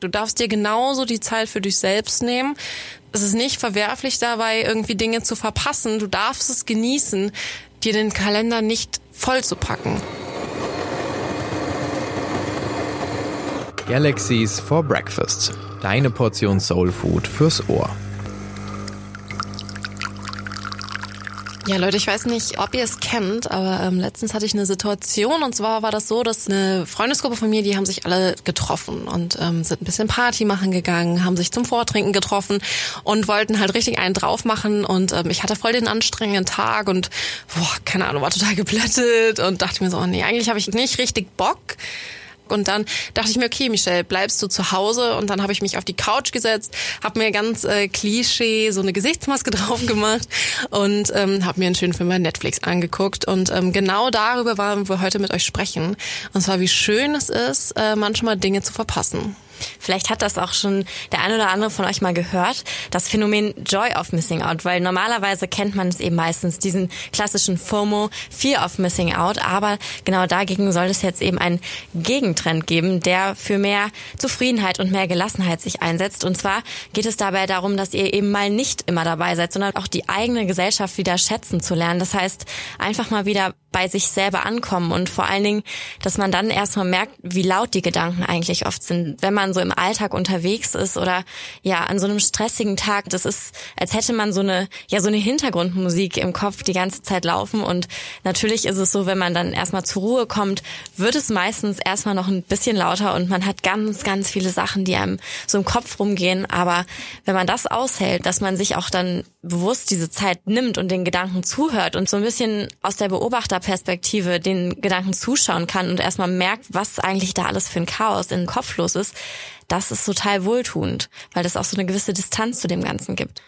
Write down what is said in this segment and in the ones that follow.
Du darfst dir genauso die Zeit für dich selbst nehmen. Es ist nicht verwerflich dabei, irgendwie Dinge zu verpassen. Du darfst es genießen, dir den Kalender nicht voll zu packen. Galaxies for Breakfast. Deine Portion Soul Food fürs Ohr. Ja, Leute, ich weiß nicht, ob ihr es kennt, aber ähm, letztens hatte ich eine Situation und zwar war das so, dass eine Freundesgruppe von mir, die haben sich alle getroffen und ähm, sind ein bisschen Party machen gegangen, haben sich zum Vortrinken getroffen und wollten halt richtig einen drauf machen und ähm, ich hatte voll den anstrengenden Tag und boah, keine Ahnung, war total geblättet und dachte mir so, oh nee, eigentlich habe ich nicht richtig Bock. Und dann dachte ich mir, okay, Michelle, bleibst du zu Hause? Und dann habe ich mich auf die Couch gesetzt, habe mir ganz äh, Klischee so eine Gesichtsmaske drauf gemacht und ähm, habe mir einen schönen Film bei Netflix angeguckt. Und ähm, genau darüber wollen wir heute mit euch sprechen. Und zwar, wie schön es ist, äh, manchmal Dinge zu verpassen. Vielleicht hat das auch schon der eine oder andere von euch mal gehört, das Phänomen Joy of Missing Out, weil normalerweise kennt man es eben meistens, diesen klassischen FOMO, Fear of Missing Out, aber genau dagegen soll es jetzt eben einen Gegentrend geben, der für mehr Zufriedenheit und mehr Gelassenheit sich einsetzt. Und zwar geht es dabei darum, dass ihr eben mal nicht immer dabei seid, sondern auch die eigene Gesellschaft wieder schätzen zu lernen. Das heißt, einfach mal wieder bei sich selber ankommen und vor allen Dingen, dass man dann erstmal merkt, wie laut die Gedanken eigentlich oft sind, wenn man so im Alltag unterwegs ist oder ja an so einem stressigen Tag. Das ist, als hätte man so eine ja so eine Hintergrundmusik im Kopf die ganze Zeit laufen und natürlich ist es so, wenn man dann erstmal zur Ruhe kommt, wird es meistens erstmal noch ein bisschen lauter und man hat ganz ganz viele Sachen, die einem so im Kopf rumgehen. Aber wenn man das aushält, dass man sich auch dann bewusst diese Zeit nimmt und den Gedanken zuhört und so ein bisschen aus der Beobachterperspektive den Gedanken zuschauen kann und erstmal merkt, was eigentlich da alles für ein Chaos in den Kopf los ist, das ist total wohltuend, weil das auch so eine gewisse Distanz zu dem Ganzen gibt.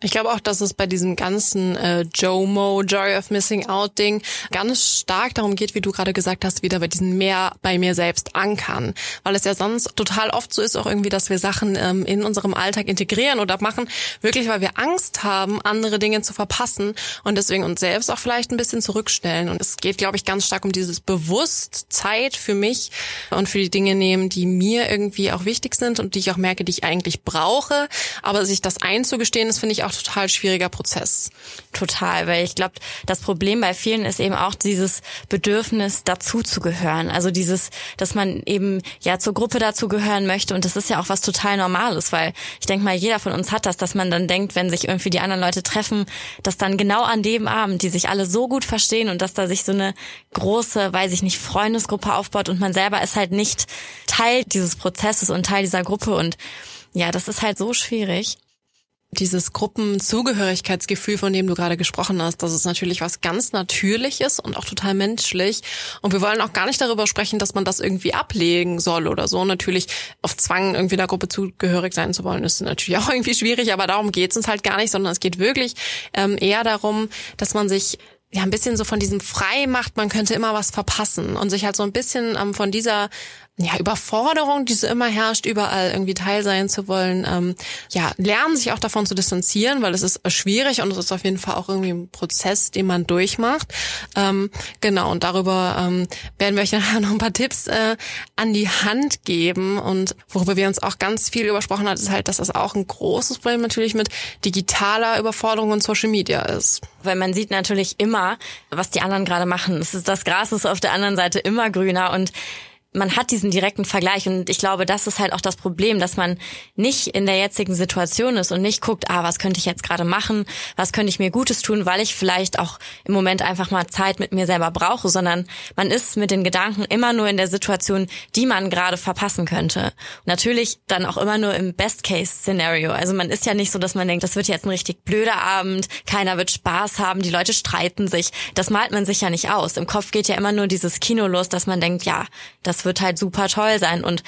Ich glaube auch, dass es bei diesem ganzen äh, JOMO, Joy of Missing Out Ding, ganz stark darum geht, wie du gerade gesagt hast, wieder bei diesem mehr bei mir selbst ankern. Weil es ja sonst total oft so ist auch irgendwie, dass wir Sachen ähm, in unserem Alltag integrieren oder machen, wirklich weil wir Angst haben, andere Dinge zu verpassen und deswegen uns selbst auch vielleicht ein bisschen zurückstellen. Und es geht, glaube ich, ganz stark um dieses bewusst Zeit für mich und für die Dinge nehmen, die mir irgendwie auch wichtig sind und die ich auch merke, die ich eigentlich brauche. Aber sich das einzugestehen, das finde ich auch auch total schwieriger Prozess. Total, weil ich glaube, das Problem bei vielen ist eben auch dieses Bedürfnis, dazu zu gehören. Also dieses, dass man eben ja zur Gruppe dazugehören möchte und das ist ja auch was total Normales, weil ich denke mal, jeder von uns hat das, dass man dann denkt, wenn sich irgendwie die anderen Leute treffen, dass dann genau an dem Abend, die sich alle so gut verstehen und dass da sich so eine große, weiß ich nicht, Freundesgruppe aufbaut und man selber ist halt nicht Teil dieses Prozesses und Teil dieser Gruppe und ja, das ist halt so schwierig dieses Gruppenzugehörigkeitsgefühl, von dem du gerade gesprochen hast, das ist natürlich was ganz Natürliches und auch total menschlich. Und wir wollen auch gar nicht darüber sprechen, dass man das irgendwie ablegen soll oder so. Natürlich auf Zwang irgendwie der Gruppe zugehörig sein zu wollen, ist natürlich auch irgendwie schwierig, aber darum geht es uns halt gar nicht, sondern es geht wirklich ähm, eher darum, dass man sich ja ein bisschen so von diesem frei macht, man könnte immer was verpassen und sich halt so ein bisschen ähm, von dieser ja, Überforderung, die so immer herrscht, überall irgendwie teil sein zu wollen, ähm, ja, lernen sich auch davon zu distanzieren, weil es ist schwierig und es ist auf jeden Fall auch irgendwie ein Prozess, den man durchmacht. Ähm, genau, und darüber ähm, werden wir euch nachher noch ein paar Tipps äh, an die Hand geben. Und worüber wir uns auch ganz viel übersprochen hat, ist halt, dass das auch ein großes Problem natürlich mit digitaler Überforderung und Social Media ist. Weil man sieht natürlich immer, was die anderen gerade machen. Es ist, das Gras ist auf der anderen Seite immer grüner und man hat diesen direkten Vergleich und ich glaube, das ist halt auch das Problem, dass man nicht in der jetzigen Situation ist und nicht guckt, ah, was könnte ich jetzt gerade machen, was könnte ich mir Gutes tun, weil ich vielleicht auch im Moment einfach mal Zeit mit mir selber brauche, sondern man ist mit den Gedanken immer nur in der Situation, die man gerade verpassen könnte. Natürlich dann auch immer nur im Best-Case-Szenario. Also man ist ja nicht so, dass man denkt, das wird jetzt ein richtig blöder Abend, keiner wird Spaß haben, die Leute streiten sich. Das malt man sich ja nicht aus. Im Kopf geht ja immer nur dieses Kino los, dass man denkt, ja, das das wird halt super toll sein und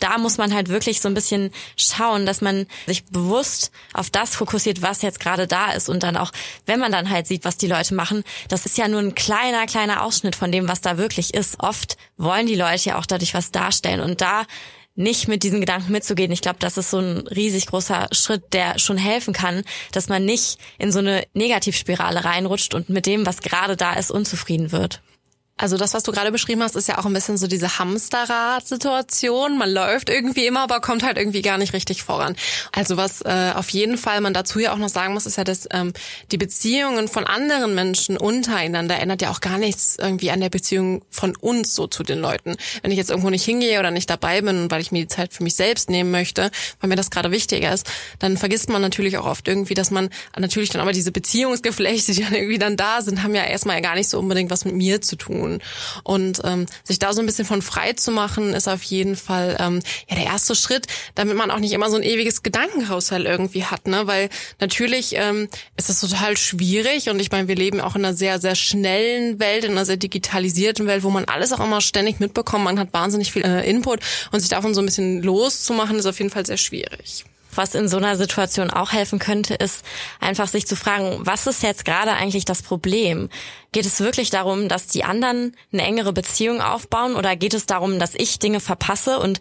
da muss man halt wirklich so ein bisschen schauen, dass man sich bewusst auf das fokussiert, was jetzt gerade da ist und dann auch, wenn man dann halt sieht, was die Leute machen, das ist ja nur ein kleiner, kleiner Ausschnitt von dem, was da wirklich ist. Oft wollen die Leute ja auch dadurch was darstellen und da nicht mit diesen Gedanken mitzugehen. Ich glaube, das ist so ein riesig großer Schritt, der schon helfen kann, dass man nicht in so eine Negativspirale reinrutscht und mit dem, was gerade da ist, unzufrieden wird. Also das, was du gerade beschrieben hast, ist ja auch ein bisschen so diese Hamsterrad-Situation. Man läuft irgendwie immer, aber kommt halt irgendwie gar nicht richtig voran. Also was äh, auf jeden Fall man dazu ja auch noch sagen muss, ist ja, dass ähm, die Beziehungen von anderen Menschen untereinander ändert ja auch gar nichts irgendwie an der Beziehung von uns so zu den Leuten. Wenn ich jetzt irgendwo nicht hingehe oder nicht dabei bin, weil ich mir die Zeit für mich selbst nehmen möchte, weil mir das gerade wichtiger ist, dann vergisst man natürlich auch oft irgendwie, dass man natürlich dann aber diese Beziehungsgeflechte, die dann irgendwie dann da sind, haben ja erstmal gar nicht so unbedingt was mit mir zu tun tun. Und ähm, sich da so ein bisschen von frei zu machen, ist auf jeden Fall ähm, ja der erste Schritt, damit man auch nicht immer so ein ewiges Gedankenhaushalt irgendwie hat, ne? Weil natürlich ähm, ist das total schwierig und ich meine, wir leben auch in einer sehr, sehr schnellen Welt, in einer sehr digitalisierten Welt, wo man alles auch immer ständig mitbekommt. Man hat wahnsinnig viel äh, Input und sich davon so ein bisschen loszumachen, ist auf jeden Fall sehr schwierig. Was in so einer Situation auch helfen könnte, ist einfach sich zu fragen, was ist jetzt gerade eigentlich das Problem? Geht es wirklich darum, dass die anderen eine engere Beziehung aufbauen oder geht es darum, dass ich Dinge verpasse und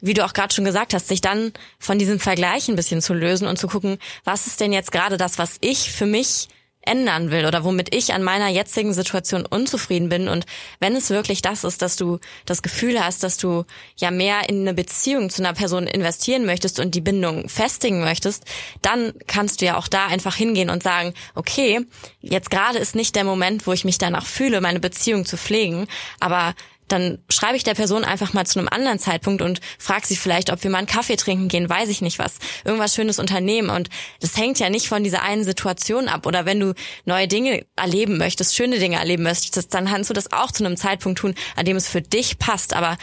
wie du auch gerade schon gesagt hast, sich dann von diesem Vergleich ein bisschen zu lösen und zu gucken, was ist denn jetzt gerade das, was ich für mich ändern will oder womit ich an meiner jetzigen Situation unzufrieden bin. Und wenn es wirklich das ist, dass du das Gefühl hast, dass du ja mehr in eine Beziehung zu einer Person investieren möchtest und die Bindung festigen möchtest, dann kannst du ja auch da einfach hingehen und sagen, okay, jetzt gerade ist nicht der Moment, wo ich mich danach fühle, meine Beziehung zu pflegen, aber dann schreibe ich der Person einfach mal zu einem anderen Zeitpunkt und frage sie vielleicht, ob wir mal einen Kaffee trinken gehen, weiß ich nicht was, irgendwas Schönes unternehmen. Und das hängt ja nicht von dieser einen Situation ab. Oder wenn du neue Dinge erleben möchtest, schöne Dinge erleben möchtest, dann kannst du das auch zu einem Zeitpunkt tun, an dem es für dich passt. Aber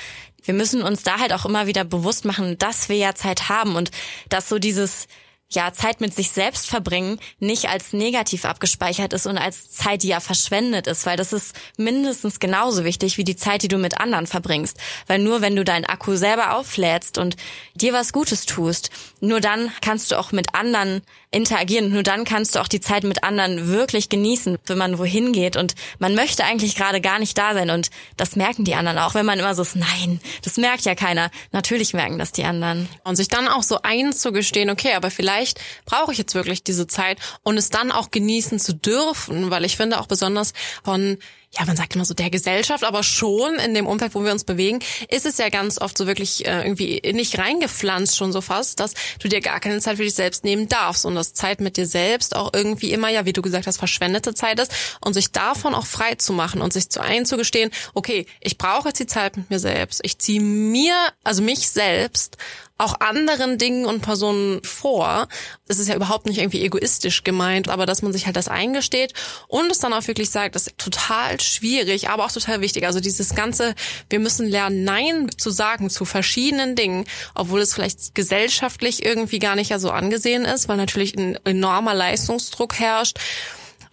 wir müssen uns da halt auch immer wieder bewusst machen, dass wir ja Zeit haben und dass so dieses ja, Zeit mit sich selbst verbringen nicht als negativ abgespeichert ist und als Zeit, die ja verschwendet ist, weil das ist mindestens genauso wichtig wie die Zeit, die du mit anderen verbringst. Weil nur wenn du deinen Akku selber auflädst und dir was Gutes tust, nur dann kannst du auch mit anderen interagieren. Nur dann kannst du auch die Zeit mit anderen wirklich genießen, wenn man wohin geht. Und man möchte eigentlich gerade gar nicht da sein. Und das merken die anderen auch, wenn man immer so ist, nein, das merkt ja keiner. Natürlich merken das die anderen. Und sich dann auch so einzugestehen, okay, aber vielleicht brauche ich jetzt wirklich diese Zeit und es dann auch genießen zu dürfen, weil ich finde auch besonders von ja, man sagt immer so der Gesellschaft, aber schon in dem Umfeld, wo wir uns bewegen, ist es ja ganz oft so wirklich äh, irgendwie nicht reingepflanzt schon so fast, dass du dir gar keine Zeit für dich selbst nehmen darfst und dass Zeit mit dir selbst auch irgendwie immer, ja, wie du gesagt hast, verschwendete Zeit ist und sich davon auch frei zu machen und sich zu einzugestehen, okay, ich brauche jetzt die Zeit mit mir selbst. Ich ziehe mir, also mich selbst auch anderen Dingen und Personen vor. Das ist ja überhaupt nicht irgendwie egoistisch gemeint, aber dass man sich halt das eingesteht und es dann auch wirklich sagt, das ist total schwierig, aber auch total wichtig. Also dieses ganze, wir müssen lernen, Nein zu sagen zu verschiedenen Dingen, obwohl es vielleicht gesellschaftlich irgendwie gar nicht ja so angesehen ist, weil natürlich ein enormer Leistungsdruck herrscht.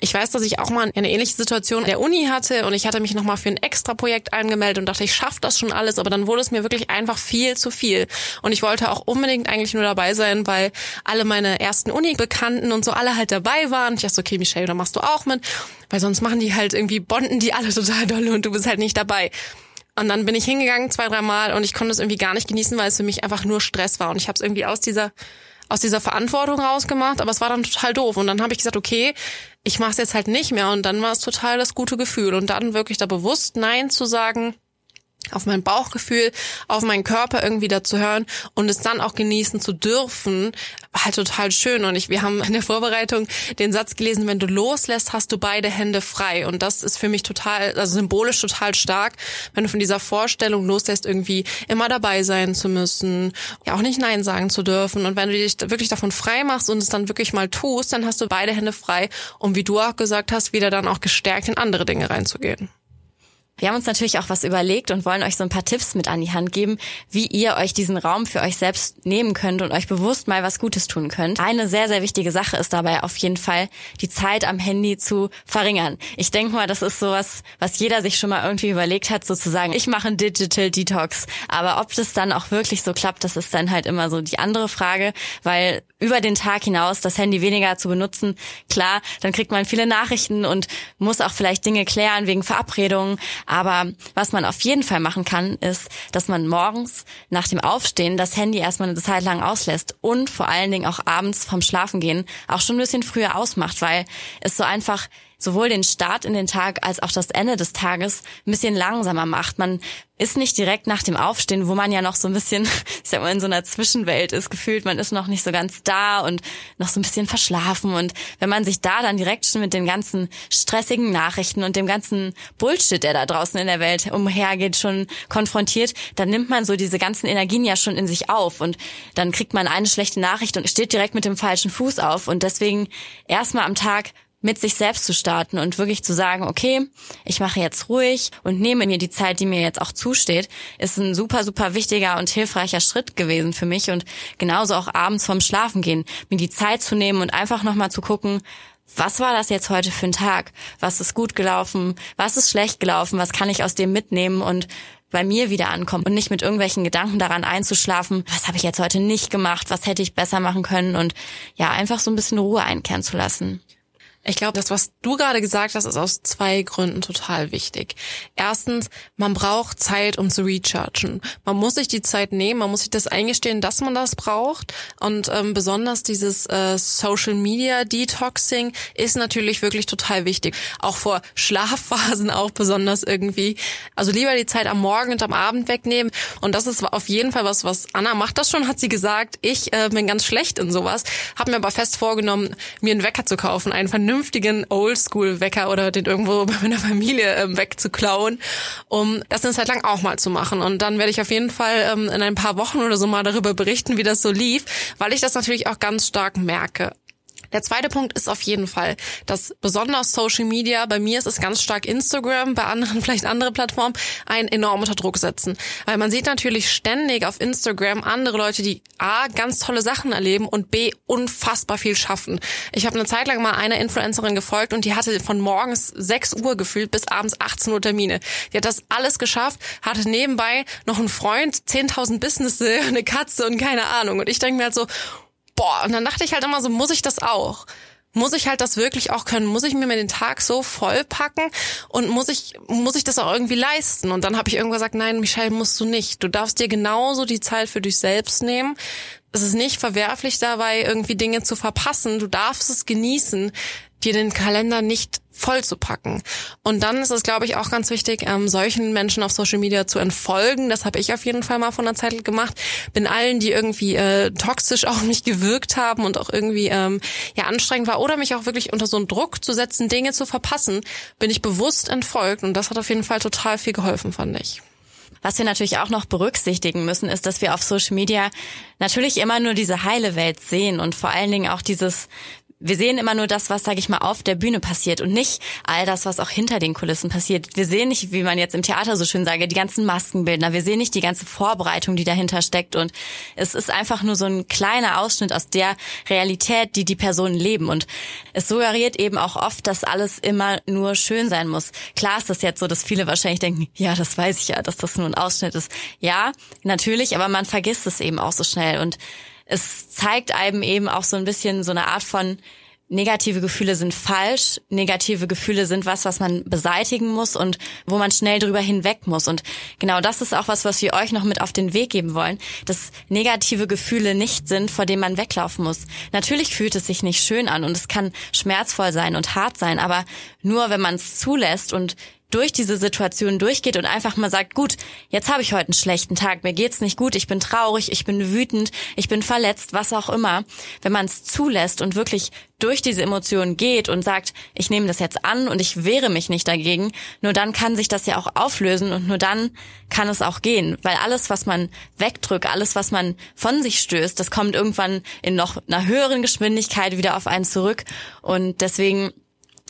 Ich weiß, dass ich auch mal eine ähnliche Situation der Uni hatte und ich hatte mich nochmal für ein extra Projekt angemeldet und dachte, ich schaffe das schon alles, aber dann wurde es mir wirklich einfach viel zu viel. Und ich wollte auch unbedingt eigentlich nur dabei sein, weil alle meine ersten Uni-Bekannten und so alle halt dabei waren. Ich dachte, okay, Michelle, da machst du auch mit, weil sonst machen die halt irgendwie, bonden die alle total dolle und du bist halt nicht dabei. Und dann bin ich hingegangen zwei, drei Mal und ich konnte es irgendwie gar nicht genießen, weil es für mich einfach nur Stress war. Und ich habe es irgendwie aus dieser aus dieser Verantwortung rausgemacht, aber es war dann total doof. Und dann habe ich gesagt, okay, ich mache es jetzt halt nicht mehr. Und dann war es total das gute Gefühl. Und dann wirklich da bewusst Nein zu sagen, auf mein Bauchgefühl, auf meinen Körper irgendwie dazu hören und es dann auch genießen zu dürfen, halt total schön. Und ich, wir haben in der Vorbereitung den Satz gelesen, wenn du loslässt, hast du beide Hände frei. Und das ist für mich total, also symbolisch total stark, wenn du von dieser Vorstellung loslässt, irgendwie immer dabei sein zu müssen, ja auch nicht Nein sagen zu dürfen. Und wenn du dich wirklich davon frei machst und es dann wirklich mal tust, dann hast du beide Hände frei, um wie du auch gesagt hast, wieder dann auch gestärkt in andere Dinge reinzugehen. Wir haben uns natürlich auch was überlegt und wollen euch so ein paar Tipps mit an die Hand geben, wie ihr euch diesen Raum für euch selbst nehmen könnt und euch bewusst mal was Gutes tun könnt. Eine sehr, sehr wichtige Sache ist dabei auf jeden Fall, die Zeit am Handy zu verringern. Ich denke mal, das ist sowas, was jeder sich schon mal irgendwie überlegt hat, sozusagen, ich mache einen Digital Detox. Aber ob das dann auch wirklich so klappt, das ist dann halt immer so die andere Frage, weil über den Tag hinaus das Handy weniger zu benutzen, klar, dann kriegt man viele Nachrichten und muss auch vielleicht Dinge klären wegen Verabredungen. Aber was man auf jeden Fall machen kann, ist, dass man morgens nach dem Aufstehen das Handy erstmal eine Zeit lang auslässt und vor allen Dingen auch abends vom Schlafengehen auch schon ein bisschen früher ausmacht, weil es so einfach sowohl den Start in den Tag als auch das Ende des Tages ein bisschen langsamer macht. Man ist nicht direkt nach dem Aufstehen, wo man ja noch so ein bisschen, ich sag mal, in so einer Zwischenwelt ist gefühlt, man ist noch nicht so ganz da und noch so ein bisschen verschlafen. Und wenn man sich da dann direkt schon mit den ganzen stressigen Nachrichten und dem ganzen Bullshit, der da draußen in der Welt umhergeht, schon konfrontiert, dann nimmt man so diese ganzen Energien ja schon in sich auf und dann kriegt man eine schlechte Nachricht und steht direkt mit dem falschen Fuß auf. Und deswegen erstmal am Tag mit sich selbst zu starten und wirklich zu sagen, okay, ich mache jetzt ruhig und nehme mir die Zeit, die mir jetzt auch zusteht, ist ein super, super wichtiger und hilfreicher Schritt gewesen für mich und genauso auch abends vorm Schlafen gehen, mir die Zeit zu nehmen und einfach nochmal zu gucken, was war das jetzt heute für ein Tag? Was ist gut gelaufen? Was ist schlecht gelaufen? Was kann ich aus dem mitnehmen und bei mir wieder ankommen und nicht mit irgendwelchen Gedanken daran einzuschlafen, was habe ich jetzt heute nicht gemacht, was hätte ich besser machen können und ja, einfach so ein bisschen Ruhe einkehren zu lassen. Ich glaube, das, was du gerade gesagt hast, ist aus zwei Gründen total wichtig. Erstens, man braucht Zeit, um zu rechargen. Man muss sich die Zeit nehmen, man muss sich das eingestehen, dass man das braucht. Und ähm, besonders dieses äh, Social Media Detoxing ist natürlich wirklich total wichtig. Auch vor Schlafphasen auch besonders irgendwie. Also lieber die Zeit am Morgen und am Abend wegnehmen. Und das ist auf jeden Fall was, was Anna macht das schon, hat sie gesagt. Ich äh, bin ganz schlecht in sowas, habe mir aber fest vorgenommen, mir einen Wecker zu kaufen, einen vernünftigen Oldschool-Wecker oder den irgendwo bei meiner Familie ähm, wegzuklauen, um das eine Zeit lang auch mal zu machen. Und dann werde ich auf jeden Fall ähm, in ein paar Wochen oder so mal darüber berichten, wie das so lief, weil ich das natürlich auch ganz stark merke. Der zweite Punkt ist auf jeden Fall, dass besonders Social Media, bei mir ist es ganz stark Instagram, bei anderen vielleicht andere Plattformen, einen enorm unter Druck setzen. Weil man sieht natürlich ständig auf Instagram andere Leute, die A, ganz tolle Sachen erleben und B, unfassbar viel schaffen. Ich habe eine Zeit lang mal einer Influencerin gefolgt und die hatte von morgens 6 Uhr gefühlt bis abends 18 Uhr Termine. Die hat das alles geschafft, hatte nebenbei noch einen Freund, 10.000 Businesse, eine Katze und keine Ahnung. Und ich denke mir halt so, boah, und dann dachte ich halt immer so, muss ich das auch? Muss ich halt das wirklich auch können? Muss ich mir den Tag so vollpacken und muss ich muss ich das auch irgendwie leisten? Und dann habe ich irgendwann gesagt, nein, Michelle, musst du nicht. Du darfst dir genauso die Zeit für dich selbst nehmen. Es ist nicht verwerflich dabei, irgendwie Dinge zu verpassen. Du darfst es genießen dir den Kalender nicht voll zu packen. Und dann ist es, glaube ich, auch ganz wichtig, ähm, solchen Menschen auf Social Media zu entfolgen. Das habe ich auf jeden Fall mal von der Zeit gemacht. Bin allen, die irgendwie äh, toxisch auf mich gewirkt haben und auch irgendwie ähm, ja anstrengend war oder mich auch wirklich unter so einen Druck zu setzen, Dinge zu verpassen, bin ich bewusst entfolgt. Und das hat auf jeden Fall total viel geholfen, fand ich. Was wir natürlich auch noch berücksichtigen müssen, ist, dass wir auf Social Media natürlich immer nur diese heile Welt sehen und vor allen Dingen auch dieses wir sehen immer nur das, was, sage ich mal, auf der Bühne passiert und nicht all das, was auch hinter den Kulissen passiert. Wir sehen nicht, wie man jetzt im Theater so schön sage, die ganzen Maskenbildner. Wir sehen nicht die ganze Vorbereitung, die dahinter steckt. Und es ist einfach nur so ein kleiner Ausschnitt aus der Realität, die die Personen leben. Und es suggeriert eben auch oft, dass alles immer nur schön sein muss. Klar ist das jetzt so, dass viele wahrscheinlich denken, ja, das weiß ich ja, dass das nur ein Ausschnitt ist. Ja, natürlich, aber man vergisst es eben auch so schnell. Und es zeigt einem eben auch so ein bisschen so eine Art von negative Gefühle sind falsch, negative Gefühle sind was, was man beseitigen muss und wo man schnell drüber hinweg muss. Und genau das ist auch was, was wir euch noch mit auf den Weg geben wollen, dass negative Gefühle nicht sind, vor denen man weglaufen muss. Natürlich fühlt es sich nicht schön an und es kann schmerzvoll sein und hart sein, aber nur wenn man es zulässt und durch diese Situation durchgeht und einfach mal sagt, gut, jetzt habe ich heute einen schlechten Tag, mir geht's nicht gut, ich bin traurig, ich bin wütend, ich bin verletzt, was auch immer. Wenn man es zulässt und wirklich durch diese Emotionen geht und sagt, ich nehme das jetzt an und ich wehre mich nicht dagegen, nur dann kann sich das ja auch auflösen und nur dann kann es auch gehen, weil alles, was man wegdrückt, alles, was man von sich stößt, das kommt irgendwann in noch einer höheren Geschwindigkeit wieder auf einen zurück und deswegen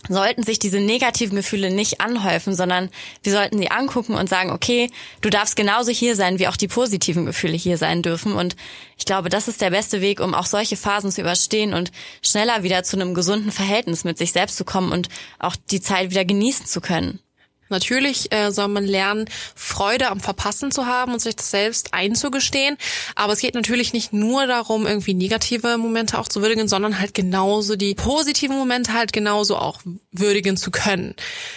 sollten sich diese negativen Gefühle nicht anhäufen, sondern wir sollten sie angucken und sagen, okay, du darfst genauso hier sein, wie auch die positiven Gefühle hier sein dürfen. Und ich glaube, das ist der beste Weg, um auch solche Phasen zu überstehen und schneller wieder zu einem gesunden Verhältnis mit sich selbst zu kommen und auch die Zeit wieder genießen zu können. Natürlich äh, soll man lernen, Freude am Verpassen zu haben und sich das selbst einzugestehen. Aber es geht natürlich nicht nur darum, irgendwie negative Momente auch zu würdigen, sondern halt genauso die positiven Momente halt genauso auch würdigen zu können.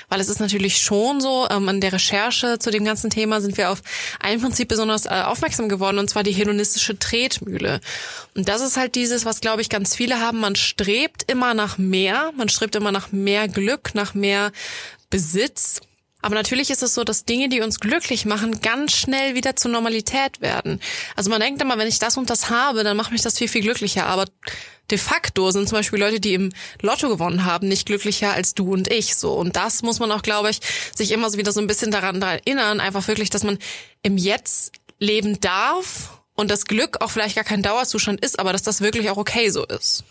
Weil es ist natürlich schon so, ähm, an der Recherche zu dem ganzen Thema sind wir auf ein Prinzip besonders äh, aufmerksam geworden, und zwar die hedonistische Tretmühle. Und das ist halt dieses, was glaube ich ganz viele haben. Man strebt immer nach mehr, man strebt immer nach mehr Glück, nach mehr Besitz. Aber natürlich ist es so, dass Dinge, die uns glücklich machen, ganz schnell wieder zur Normalität werden. Also man denkt immer, wenn ich das und das habe, dann macht mich das viel, viel glücklicher. Aber de facto sind zum Beispiel Leute, die im Lotto gewonnen haben, nicht glücklicher als du und ich. So. Und das muss man auch, glaube ich, sich immer so wieder so ein bisschen daran erinnern, einfach wirklich, dass man im Jetzt leben darf und das Glück auch vielleicht gar kein Dauerzustand ist, aber dass das wirklich auch okay so ist.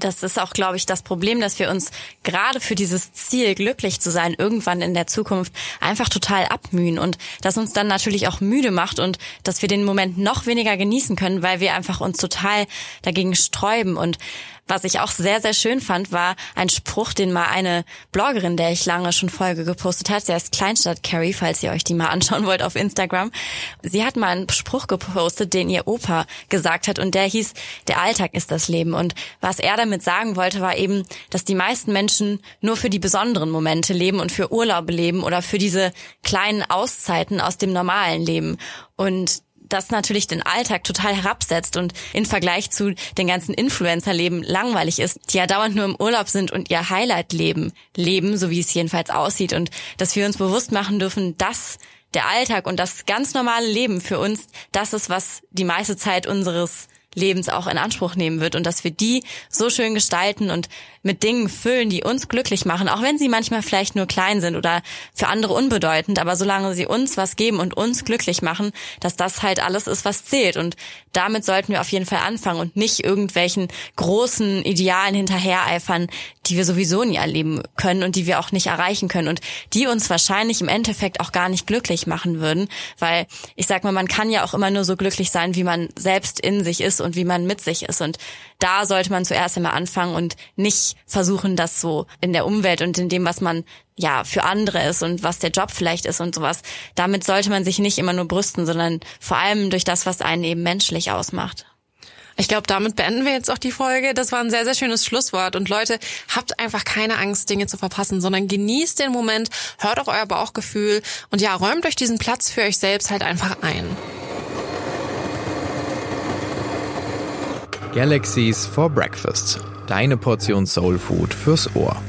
Das ist auch, glaube ich, das Problem, dass wir uns gerade für dieses Ziel, glücklich zu sein, irgendwann in der Zukunft einfach total abmühen und das uns dann natürlich auch müde macht und dass wir den Moment noch weniger genießen können, weil wir einfach uns total dagegen sträuben und was ich auch sehr, sehr schön fand, war ein Spruch, den mal eine Bloggerin, der ich lange schon Folge gepostet hat, sie heißt Kleinstadt Carrie, falls ihr euch die mal anschauen wollt auf Instagram. Sie hat mal einen Spruch gepostet, den ihr Opa gesagt hat und der hieß, der Alltag ist das Leben. Und was er damit sagen wollte, war eben, dass die meisten Menschen nur für die besonderen Momente leben und für Urlaube leben oder für diese kleinen Auszeiten aus dem normalen Leben. Und das natürlich den Alltag total herabsetzt und in Vergleich zu den ganzen Influencer-Leben langweilig ist, die ja dauernd nur im Urlaub sind und ihr Highlight-Leben leben, so wie es jedenfalls aussieht. Und dass wir uns bewusst machen dürfen, dass der Alltag und das ganz normale Leben für uns das ist, was die meiste Zeit unseres Lebens auch in Anspruch nehmen wird und dass wir die so schön gestalten und mit Dingen füllen, die uns glücklich machen, auch wenn sie manchmal vielleicht nur klein sind oder für andere unbedeutend, aber solange sie uns was geben und uns glücklich machen, dass das halt alles ist, was zählt. Und damit sollten wir auf jeden Fall anfangen und nicht irgendwelchen großen Idealen hinterhereifern, die wir sowieso nie erleben können und die wir auch nicht erreichen können und die uns wahrscheinlich im Endeffekt auch gar nicht glücklich machen würden, weil ich sag mal, man kann ja auch immer nur so glücklich sein, wie man selbst in sich ist und wie man mit sich ist. Und da sollte man zuerst einmal anfangen und nicht versuchen, das so in der Umwelt und in dem, was man ja für andere ist und was der Job vielleicht ist und sowas. Damit sollte man sich nicht immer nur brüsten, sondern vor allem durch das, was einen eben menschlich ausmacht. Ich glaube, damit beenden wir jetzt auch die Folge. Das war ein sehr, sehr schönes Schlusswort. Und Leute, habt einfach keine Angst, Dinge zu verpassen, sondern genießt den Moment, hört auf euer Bauchgefühl und ja, räumt euch diesen Platz für euch selbst halt einfach ein. Galaxies for Breakfast. Deine Portion Soul Food fürs Ohr.